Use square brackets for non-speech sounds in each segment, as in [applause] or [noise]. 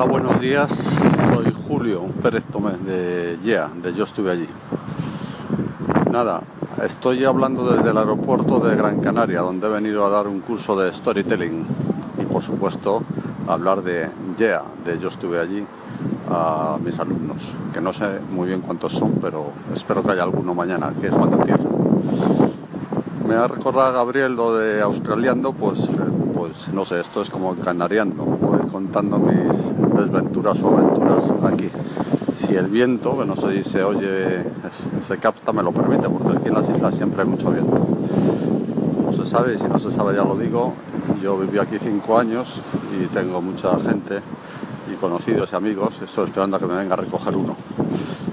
Hola, buenos días. Soy Julio Pérez Tomé de YEA, de Yo Estuve Allí. Nada, estoy hablando desde el aeropuerto de Gran Canaria, donde he venido a dar un curso de storytelling y, por supuesto, hablar de YEA, de Yo Estuve Allí, a mis alumnos, que no sé muy bien cuántos son, pero espero que haya alguno mañana, que es cuando empieza. Me ha recordado Gabriel lo de australiando, pues, eh, pues no sé, esto es como canariando, contando mis desventuras o aventuras aquí. Si el viento, que no sé si se oye, se capta, me lo permite, porque aquí en las islas siempre hay mucho viento. No se sabe, y si no se sabe ya lo digo, yo viví aquí cinco años y tengo mucha gente y conocidos y amigos, estoy esperando a que me venga a recoger uno.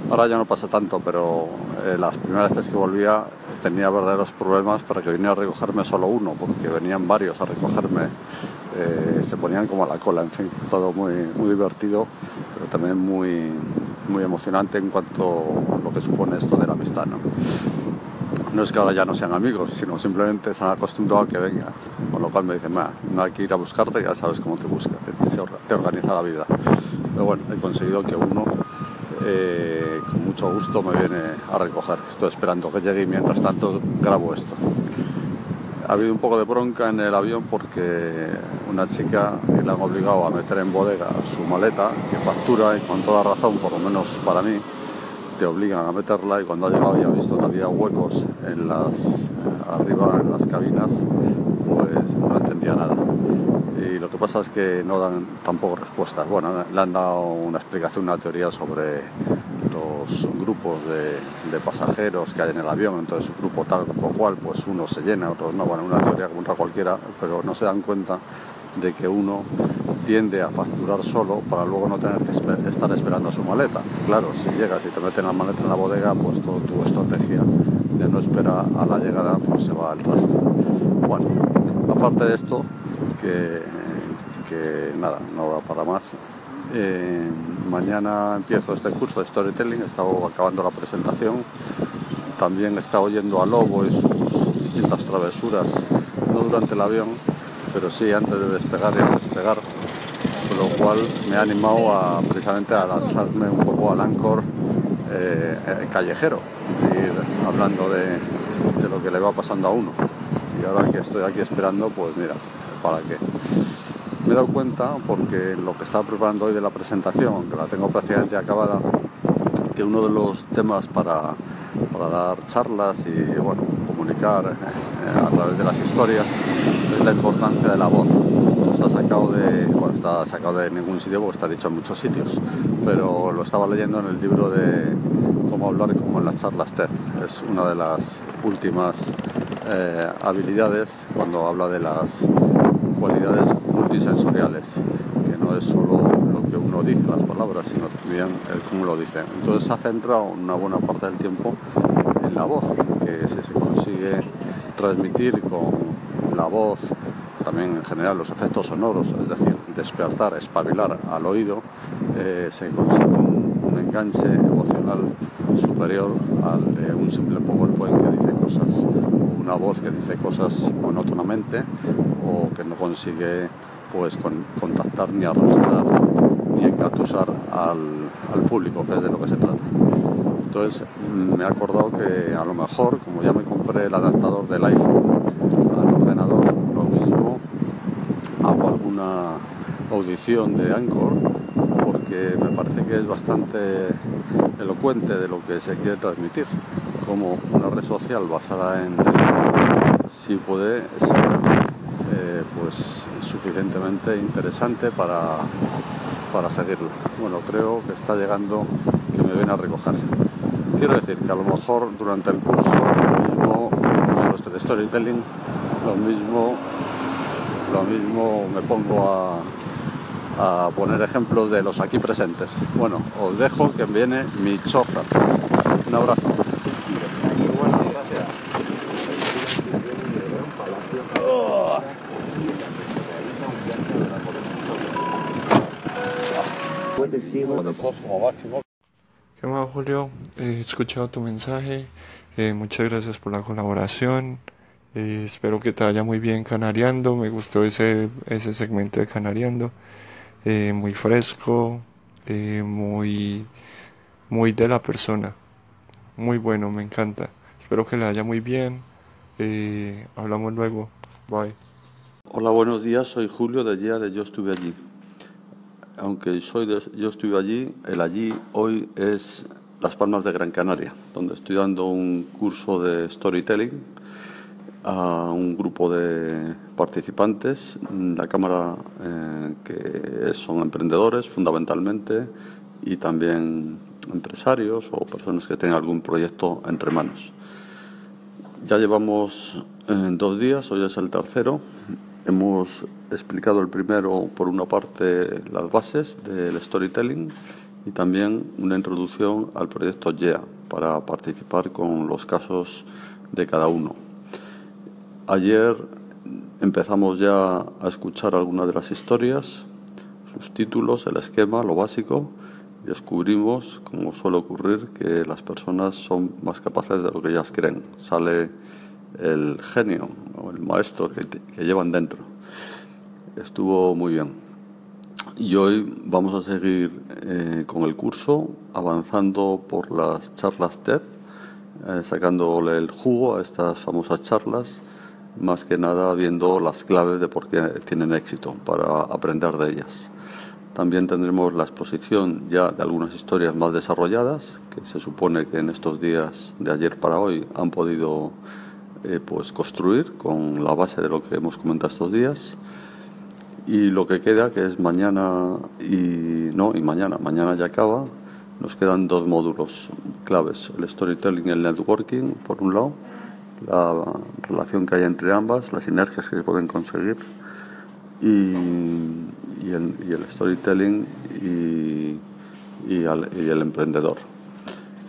Ahora ya no pasa tanto, pero eh, las primeras veces que volvía tenía verdaderos problemas para que viniera a recogerme solo uno, porque venían varios a recogerme, eh, se ponían como a la cola, en fin, todo muy, muy divertido, pero también muy, muy emocionante en cuanto a lo que supone esto de la amistad. ¿no? no es que ahora ya no sean amigos, sino simplemente se han acostumbrado a que venga. Con lo cual me dicen, no hay que ir a buscarte, ya sabes cómo te busca, te organiza la vida. Pero bueno, he conseguido que uno eh, con mucho gusto me viene a recoger. Estoy esperando que llegue y mientras tanto grabo esto. Ha habido un poco de bronca en el avión porque una chica le han obligado a meter en bodega su maleta, que factura y con toda razón, por lo menos para mí, te obligan a meterla y cuando ha llegado y ha visto que había huecos las arriba en las cabinas, pues no entendía nada. Y lo que pasa es que no dan tampoco respuestas. Bueno, le han dado una explicación, una teoría sobre los grupos de, pasajeros que hay en el avión, entonces un grupo tal, grupo cual, pues uno se llena, otros no, bueno, una teoría contra cualquiera, pero no se dan cuenta de que uno tiende a facturar solo para luego no tener que estar esperando su maleta. Claro, si llegas y te meten la maleta en la bodega, pues toda tu estrategia de no esperar a la llegada pues se va al traste. Bueno, aparte de esto, que, nada, no da para más. Eh, mañana empiezo este curso de storytelling, he estado acabando la presentación. También he estado oyendo a Lobo y sus distintas travesuras, no durante el avión, pero sí antes de despegar y despegar, con lo cual me ha animado a, precisamente a lanzarme un poco al Ancor eh, eh, callejero, hablando de lo que le va pasando a uno. Y ahora que estoy aquí esperando, pues mira, ¿para qué? Me he dado cuenta, porque lo que estaba preparando hoy de la presentación, que la tengo prácticamente acabada, que uno de los temas para, para dar charlas y bueno, comunicar eh, a través de las historias es la importancia de la voz. está sacado de, bueno, está sacado de ningún sitio porque está dicho en muchos sitios, pero lo estaba leyendo en el libro de cómo hablar como en las charlas TED. Es una de las últimas eh, habilidades cuando habla de las cualidades multisensoriales, que no es solo lo que uno dice las palabras, sino también el cómo lo dice. Entonces ha centrado una buena parte del tiempo en la voz, que si se consigue transmitir con la voz, también en general los efectos sonoros, es decir, despertar, espabilar al oído, eh, se consigue un, enganche emocional superior al de un simple PowerPoint que dice cosas, una voz que dice cosas monótonamente que no consigue pues con, contactar ni arrastrar ni engatusar al, al, público, que es de lo que se trata. Entonces me he acordado que a lo mejor, como ya me compré el adaptador del iPhone al ordenador, lo mismo hago alguna audición de Anchor, porque me parece que es bastante elocuente de lo que se quiere transmitir, como una red social basada en si puede ser pues suficientemente interesante para, para seguirlo. Bueno, creo que está llegando que me viene a recoger. Quiero decir que a lo mejor durante el curso, lo mismo, este de storytelling, lo mismo, lo mismo me pongo a, a poner ejemplos de los aquí presentes. Bueno, os dejo que viene mi chofer. Un abrazo. ¿Qué más, Julio? He escuchado tu mensaje. Eh, muchas gracias por la colaboración. Eh, espero que te vaya muy bien canariando. Me gustó ese, ese segmento de canariando. eh, muy fresco, eh, muy, muy de la persona. Muy bueno, me encanta. Espero que le vaya muy bien. Eh, hablamos luego. Bye. Hola, buenos días. Soy Julio de Día de Yo Estuve Allí. Aunque soy de Yo Estuve Allí, el allí hoy es Las Palmas de Gran Canaria, donde estoy dando un curso de storytelling a un grupo de participantes, la Cámara eh, que son emprendedores fundamentalmente y también empresarios o personas que tengan algún proyecto entre manos. Ya llevamos eh, dos días, hoy es el tercero Hemos explicado el primero, por una parte, las bases del storytelling y también una introducción al proyecto YEA para participar con los casos de cada uno. Ayer empezamos ya a escuchar algunas de las historias, sus títulos, el esquema, lo básico, descubrimos, como suele ocurrir, que las personas son más capaces de lo que ellas creen. Sale el genio o el maestro que, llevan dentro. Estuvo muy bien. Y hoy vamos a seguir eh, con el curso, avanzando por las charlas TED, eh, sacándole el jugo a estas famosas charlas, más que nada viendo las claves de por qué tienen éxito, para aprender de ellas. También tendremos la exposición ya de algunas historias más desarrolladas, que se supone que en estos días de ayer para hoy han podido eh, pues construir con la base de lo que hemos comentado estos días. Y lo que queda que es mañana y no y mañana. Mañana ya acaba. Nos quedan dos módulos claves el storytelling y el networking por un lado la relación que hay entre ambas las sinergias que se pueden conseguir y, el, storytelling y el emprendedor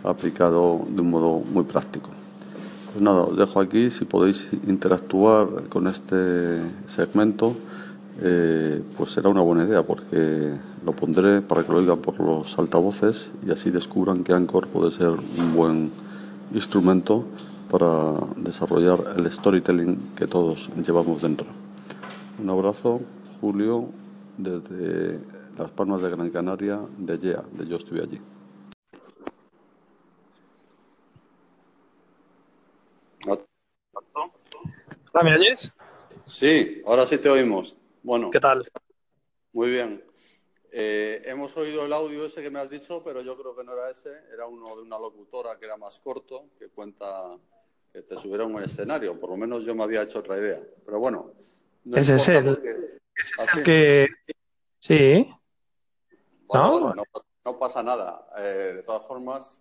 aplicado de un modo muy práctico pues nada, os dejo aquí. Si podéis interactuar con este segmento, eh, pues será una buena idea porque lo pondré para que lo oigan por los altavoces y así descubran que Anchor puede ser un buen instrumento para desarrollar el storytelling que todos llevamos dentro. Un abrazo, Julio, desde Las Palmas de Gran Canaria, de YEA, de Yo Estuve Allí. ¿Me oyes? Sí, ahora sí te oímos. Bueno. ¿Qué tal? Muy bien. Eh, hemos oído el audio ese que me has dicho, pero yo creo que no era ese, era uno de una locutora que era más corto, que cuenta que te subiera a un escenario. Por lo menos yo me había hecho otra idea. Pero bueno. ese es el, que... Sí. ¿No? ¿No? pasa nada. Eh, de todas formas,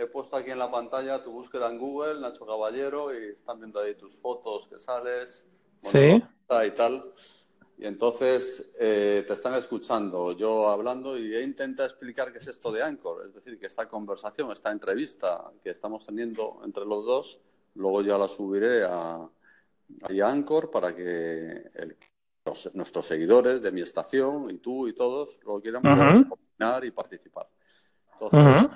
he puesto aquí en la pantalla tu búsqueda en Google, Nacho Caballero, y están viendo ahí tus fotos que sales. sí. Y tal. Y entonces eh, te están escuchando yo hablando y he intentado explicar qué es esto de Anchor. Es decir, que esta conversación, esta entrevista que estamos teniendo entre los dos, luego ya la subiré a, a Anchor para que nuestros seguidores de mi estación y tú y todos lo quieran opinar y participar. Entonces,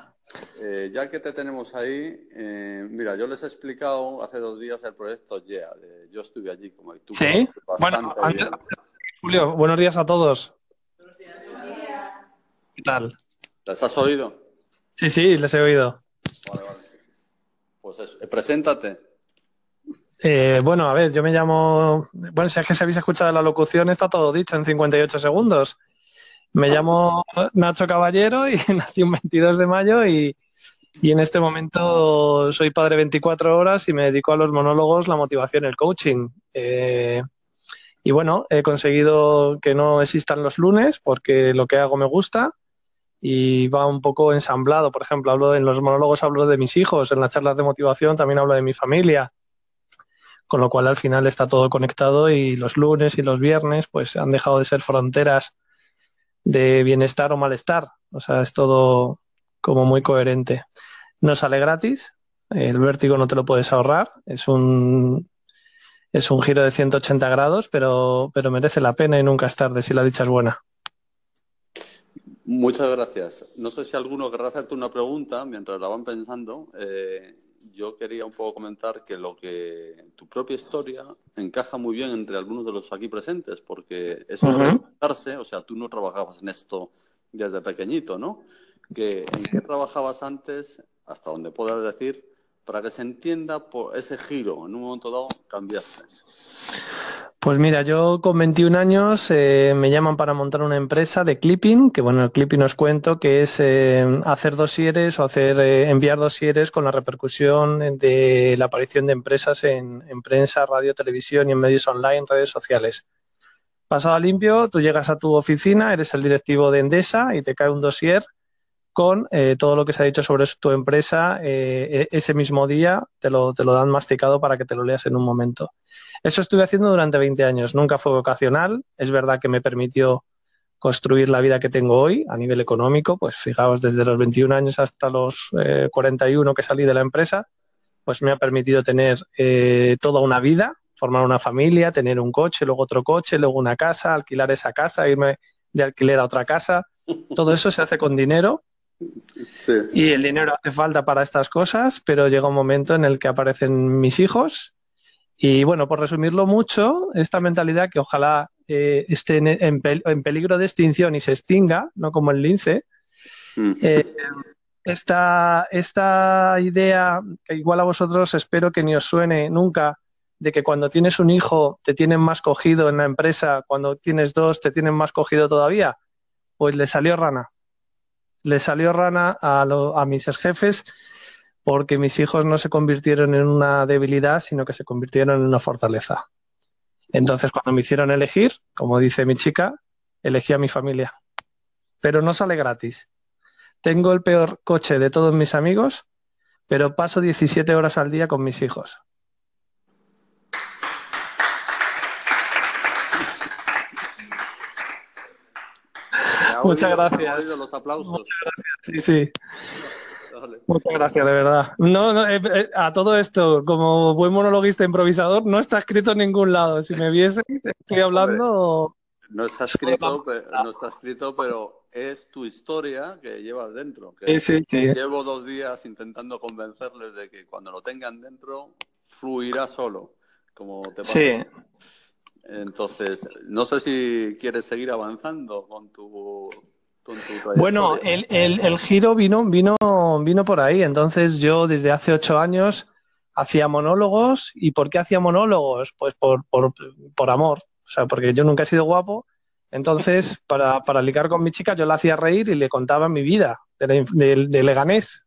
eh, ya que te tenemos ahí, eh, mira, yo les he explicado hace dos días el proyecto Yeah, yo estuve allí como tú. Sí, bueno, Julio, buenos días a todos. Buenos días. ¿Qué tal? ¿Les has oído? Sí, sí, les he oído. Vale, vale. Pues eh, preséntate. bueno, a ver, yo me llamo. Bueno, si es que se habéis escuchado la locución, está todo dicho en 58 segundos. Me llamo Nacho Caballero y [laughs] nací un 22 de mayo y, en este momento soy padre 24 horas y me dedico a los monólogos, la motivación, el coaching. Eh, y bueno, he conseguido que no existan los lunes porque lo que hago me gusta y va un poco ensamblado. Por ejemplo, hablo en los monólogos hablo de mis hijos, en las charlas de motivación también hablo de mi familia. Con lo cual al final está todo conectado y los lunes y los viernes pues han dejado de ser fronteras de bienestar o malestar. O sea, es todo como muy coherente. No sale gratis, el vértigo no te lo puedes ahorrar, es un, es un giro de 180 grados, pero, pero merece la pena y nunca es tarde si la dicha es buena. Muchas gracias. No sé si alguno querrá hacerte una pregunta mientras la van pensando. Eh, yo quería un poco comentar que lo que tu propia historia encaja muy bien entre algunos de los aquí presentes, porque eso de o sea, tú no trabajabas en esto desde pequeñito, ¿no? Que, ¿En qué trabajabas antes, hasta donde puedas decir, para que se entienda por ese giro, en un momento dado cambiaste? Pues mira, yo con 21 años eh, me llaman para montar una empresa de clipping, que bueno, el clipping os cuento que es eh, hacer dosieres o hacer eh, enviar dosieres con la repercusión de la aparición de empresas en, prensa, radio, televisión y en medios online, redes sociales. Pasado limpio, tú llegas a tu oficina, eres el directivo de Endesa y te cae un dossier con todo lo que se ha dicho sobre tu empresa e, ese mismo día, te lo, te lo dan masticado para que te lo leas en un momento. Eso estuve haciendo durante 20 años. Nunca fue vocacional. Es verdad que me permitió construir la vida que tengo hoy a nivel económico. Pues fijaos, desde los 21 años hasta los 41 eh, que salí de la empresa, pues me ha permitido tener eh, toda una vida, formar una familia, tener un coche, luego otro coche, luego una casa, alquilar esa casa, irme de alquiler a otra casa. Todo eso se hace con dinero Y el dinero hace falta para estas cosas, pero llega un momento en el que aparecen mis hijos y bueno, por resumirlo mucho, esta mentalidad que ojalá eh, esté en, peligro de extinción y se extinga, no como el lince, mm. eh, esta, esta idea que igual a vosotros espero que ni os suene nunca, de que cuando tienes un hijo te tienen más cogido en la empresa, cuando tienes dos te tienen más cogido todavía, pues le salió rana. Le salió rana a, a mis jefes porque mis hijos no se convirtieron en una debilidad, sino que se convirtieron en una fortaleza. Entonces, cuando me hicieron elegir, como dice mi chica, elegí a mi familia. Pero no sale gratis. Tengo el peor coche de todos mis amigos, pero paso 17 horas al día con mis hijos. Muchas gracias. Los aplausos. Muchas gracias. Sí, sí. Muchas gracias, de verdad. No, eh, eh, a todo esto, como buen monologuista improvisador, no está escrito en ningún lado. Si me viese, estoy hablando. No está escrito, pero, no está escrito, pero es tu historia que llevas dentro. Que Llevo dos días intentando convencerles de que cuando lo tengan dentro, fluirá solo, como te pasa. Sí. Entonces, no sé si quieres seguir avanzando con tu bueno, el, el, giro vino, vino, vino por ahí. Entonces yo desde hace ocho años hacía monólogos. ¿Y por qué hacía monólogos? Pues por, por, por amor. O sea, porque yo nunca he sido guapo. Entonces, para, para ligar con mi chica, yo la hacía reír y le contaba mi vida de, de, Leganés,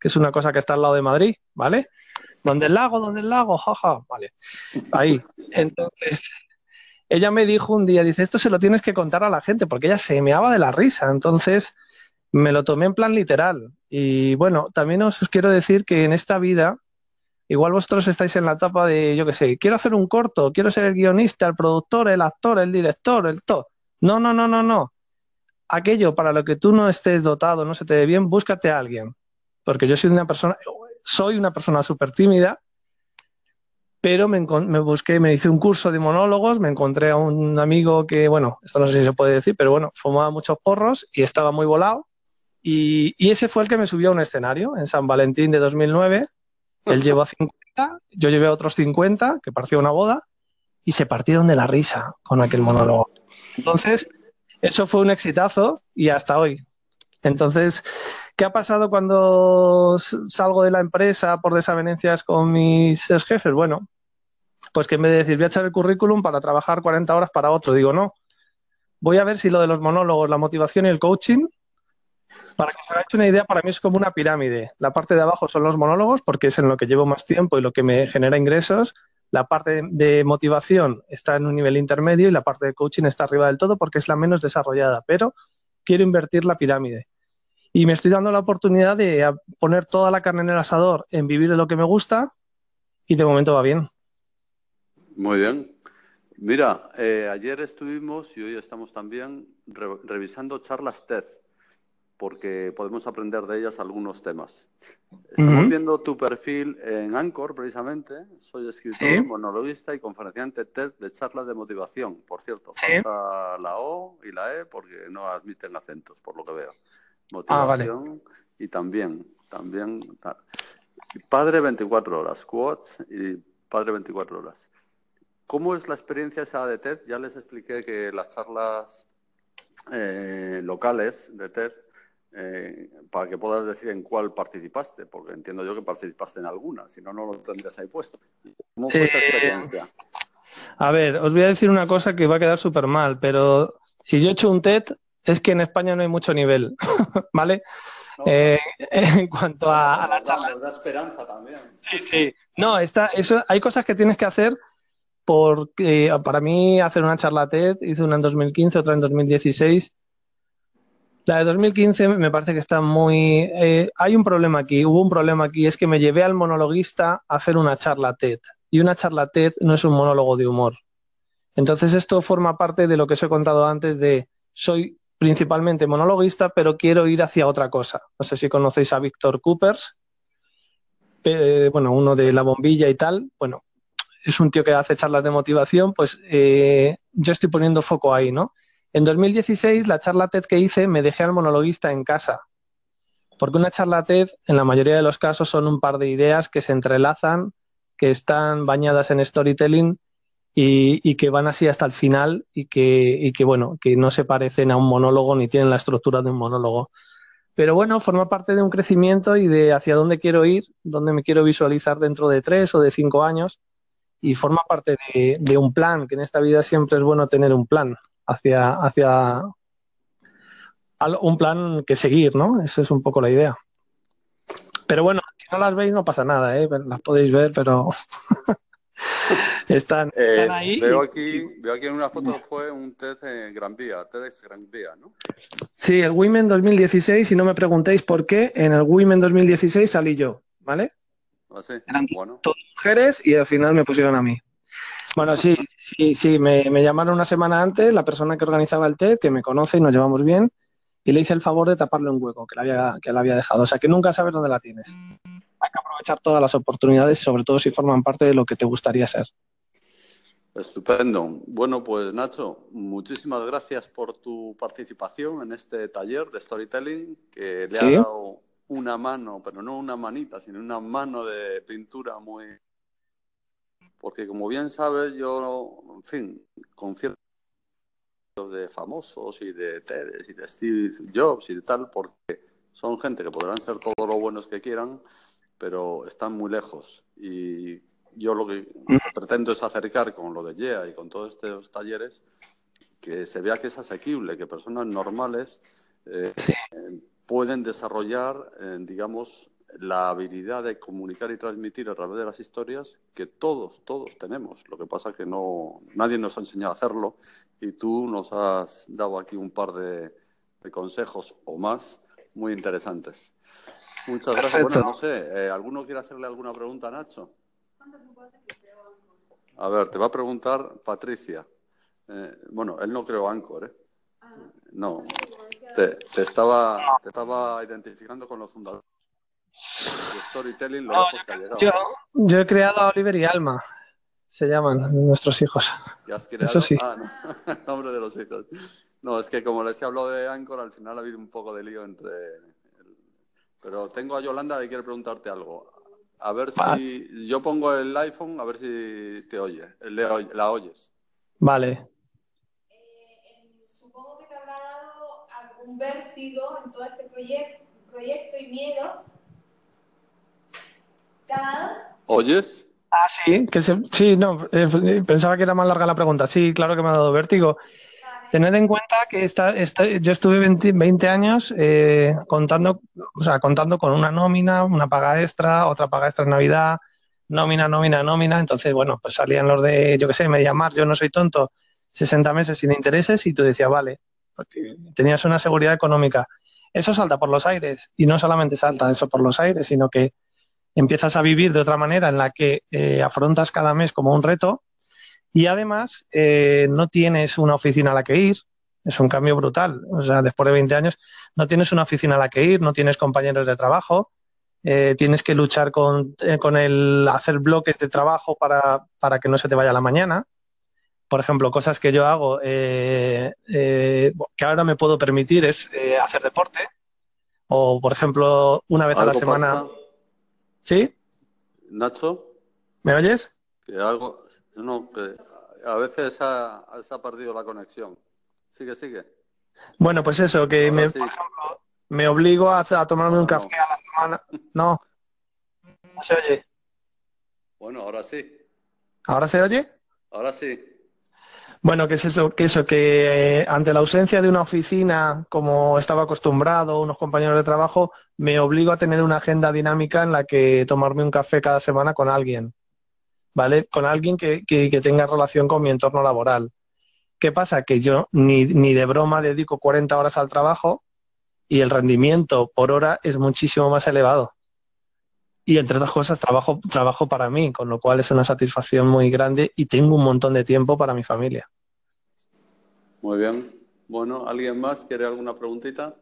que es una cosa que está al lado de Madrid, ¿vale? ¿Dónde el lago? ¿Dónde el lago? Jaja, vale. Ahí. Entonces, ella me dijo un día, dice, esto se lo tienes que contar a la gente, porque ella se meaba de la risa. Entonces me lo tomé en plan literal. Y bueno, también os, quiero decir que en esta vida, igual vosotros estáis en la etapa de, yo qué sé, quiero hacer un corto, quiero ser el guionista, el productor, el actor, el director, el todo. No, no, no, no, no. Aquello para lo que tú no estés dotado, no se te dé bien, búscate a alguien. Porque yo soy una persona, soy una persona súper tímida pero me, busqué, me hice un curso de monólogos, me encontré a un amigo que, bueno, esto no sé si se puede decir, pero bueno, fumaba muchos porros y estaba muy volado. Y, ese fue el que me subió a un escenario en San Valentín de 2009. Él llevó a 50, yo llevé a otros 50, que parecía una boda, y se partieron de la risa con aquel monólogo. Entonces, eso fue un exitazo y hasta hoy. Entonces, ¿qué ha pasado cuando salgo de la empresa por desavenencias con mis jefes? Bueno, pues que en vez de decir voy a echar el currículum para trabajar 40 horas para otro, digo no. Voy a ver si lo de los monólogos, la motivación y el coaching, para que os hagáis una idea, para mí es como una pirámide. La parte de abajo son los monólogos, porque es en lo que llevo más tiempo y lo que me genera ingresos. La parte de motivación está en un nivel intermedio y la parte de coaching está arriba del todo porque es la menos desarrollada. Pero quiero invertir la pirámide. Y me estoy dando la oportunidad de poner toda la carne en el asador, en vivir de lo que me gusta y de momento va bien. Muy bien. Mira, eh, ayer estuvimos y hoy estamos también revisando charlas TED, porque podemos aprender de ellas algunos temas. Estamos viendo tu perfil en Anchor, precisamente. Soy escritor, monologuista y conferenciante TED de charlas de motivación. Por cierto, falta la O y la E porque no admiten acentos, por lo que veo. Ah, motivación y también, también. Padre 24 horas, quotes y Padre 24 horas. ¿Cómo es la experiencia esa de TED? Ya les expliqué que las charlas eh, locales de TED, eh, para que puedas decir en cuál participaste, porque entiendo yo que participaste en alguna, si no, no lo tendrías ahí puesto. ¿Cómo fue esa experiencia? A ver, os voy a decir una cosa que va a quedar súper mal, pero si yo he hecho un TED, es que en España no hay mucho nivel, [laughs] ¿vale? Eh, [laughs] en cuanto a, la charla. Nos da esperanza también. Sí, sí. No, está, eso, hay cosas que tienes que hacer porque para mí hacer una charla TED, hice una en 2015, otra en 2016. La de 2015 me parece que está muy... Eh, hay un problema aquí, hubo un problema aquí, es que me llevé al monologuista a hacer una charla TED. Y una charla TED no es un monólogo de humor. Entonces esto forma parte de lo que os he contado antes de soy principalmente monologuista, pero quiero ir hacia otra cosa. No sé si conocéis a Víctor Coopers, eh, bueno, uno de la bombilla y tal. Bueno, es un tío que hace charlas de motivación, pues eh, yo estoy poniendo foco ahí, ¿no? En 2016, la charla TED que hice, me dejé al monologuista en casa. Porque una charla TED, en la mayoría de los casos, son un par de ideas que se entrelazan, que están bañadas en storytelling y, que van así hasta el final y que, y que, bueno, que no se parecen a un monólogo ni tienen la estructura de un monólogo. Pero bueno, forma parte de un crecimiento y de hacia dónde quiero ir, dónde me quiero visualizar dentro de tres o de cinco años y forma parte de, un plan, que en esta vida siempre es bueno tener un plan hacia, hacia un plan que seguir, ¿no? Esa es un poco la idea. Pero bueno, si no las veis no pasa nada, ¿eh? Las podéis ver, pero [laughs] están, eh, ahí. Veo aquí, veo aquí en una foto fue un TED en Gran Vía, TEDx Gran Vía, ¿no? Sí, el Women 2016, y no me preguntéis por qué, en el Women 2016 salí yo, ¿vale? Ah, Eran todas mujeres y al final me pusieron a mí. Bueno, sí, sí, sí, me, llamaron una semana antes la persona que organizaba el TED, que me conoce y nos llevamos bien, y le hice el favor de taparle un hueco que le había, que le había dejado. O sea, que nunca sabes dónde la tienes. Hay que aprovechar todas las oportunidades, sobre todo si forman parte de lo que te gustaría ser. Estupendo. Bueno, pues Nacho, muchísimas gracias por tu participación en este taller de storytelling que le ha dado una mano, pero no una manita, sino una mano de pintura muy... Porque como bien sabes, yo, en fin, confieso de famosos y de TED y de Steve Jobs y de tal, porque son gente que podrán ser todo lo buenos que quieran, pero están muy lejos. Y yo lo que pretendo es acercar con lo de YEA y con todos estos talleres, que se vea que es asequible, que personas normales eh, pueden desarrollar, eh, digamos, la habilidad de comunicar y transmitir a través de las historias que todos, todos tenemos. Lo que pasa es que no, nadie nos ha enseñado a hacerlo y tú nos has dado aquí un par de, consejos o más muy interesantes. Muchas gracias. Bueno, no sé, eh, ¿alguno quiere hacerle alguna pregunta a Nacho? A ver, te va a preguntar Patricia. Eh, bueno, él no creó Anchor, ¿eh? No, te, estaba, te estaba identificando con los fundadores de Storytelling, lo yo, yo, he creado a Oliver y Alma, se llaman nuestros hijos. has creado? Eso sí. Ah, no, [laughs] nombre de los hijos. No, es que como les he hablado de Anchor, al final ha habido un poco de lío entre... Pero tengo a Yolanda que quiere preguntarte algo. A ver si yo pongo el iPhone, a ver si te oye, la oyes. Vale. un vértigo en todo este proyecto y miedo. ¿Oyes? Ah, sí, que sí, no, eh, pensaba que era más larga la pregunta. Sí, claro que me ha dado vértigo. Tened en cuenta que esta, yo estuve 20, años eh, contando, o sea, contando con una nómina, una paga extra, otra paga extra en Navidad, nómina, nómina, nómina. Entonces, bueno, pues salían los de, yo qué sé, me Mar, yo no soy tonto, 60 meses sin intereses y tú decías, vale, porque tenías una seguridad económica. Eso salta por los aires y no solamente salta eso por los aires, sino que empiezas a vivir de otra manera en la que eh, afrontas cada mes como un reto y además eh, no tienes una oficina a la que ir. Es un cambio brutal. O sea, después de 20 años no tienes una oficina a la que ir, no tienes compañeros de trabajo, eh, tienes que luchar con, con, el hacer bloques de trabajo para, para que no se te vaya la mañana por ejemplo, cosas que yo hago eh, eh, que ahora me puedo permitir es eh, hacer deporte. O, por ejemplo, una vez a la semana. ¿Sí? Nacho, ¿Me oyes? que algo, no, que a veces ha, se ha perdido la conexión. Sigue, sigue. Bueno, pues eso, que Ahora me, sí. por ejemplo, me obligo a, a tomarme un Ahora no. café a la semana. No. No se oye. Bueno, ahora sí, ¿Ahora se oye? ahora sí. Bueno, que es eso, que eso, que eh, ante la ausencia de una oficina, como estaba acostumbrado, unos compañeros de trabajo, me obligo a tener una agenda dinámica en la que tomarme un café cada semana con alguien, ¿vale? Con alguien que, que, que tenga relación con mi entorno laboral. ¿Qué pasa? Que yo ni, ni de broma dedico 40 horas al trabajo y el rendimiento por hora es muchísimo más elevado. Y entre otras cosas, trabajo, trabajo para mí, con lo cual es una satisfacción muy grande y tengo un montón de tiempo para mi familia. Muy bien. Bueno, ¿alguien más quiere alguna preguntita?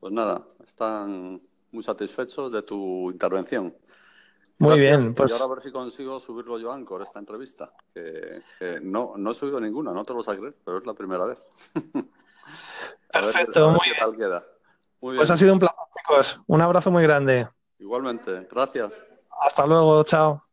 Pues nada, están muy satisfechos de tu intervención. Muy Gracias. bien, pues Y ahora a ver si consigo subirlo yo a Anchor, esta entrevista. Que, que no, no he subido ninguna, no te lo vas a creer, pero es la primera vez. [laughs] Perfecto, ver muy bien. tal queda. Muy pues bien. ha sido un placer, chicos. Un abrazo muy grande. Igualmente, gracias. Hasta luego, chao.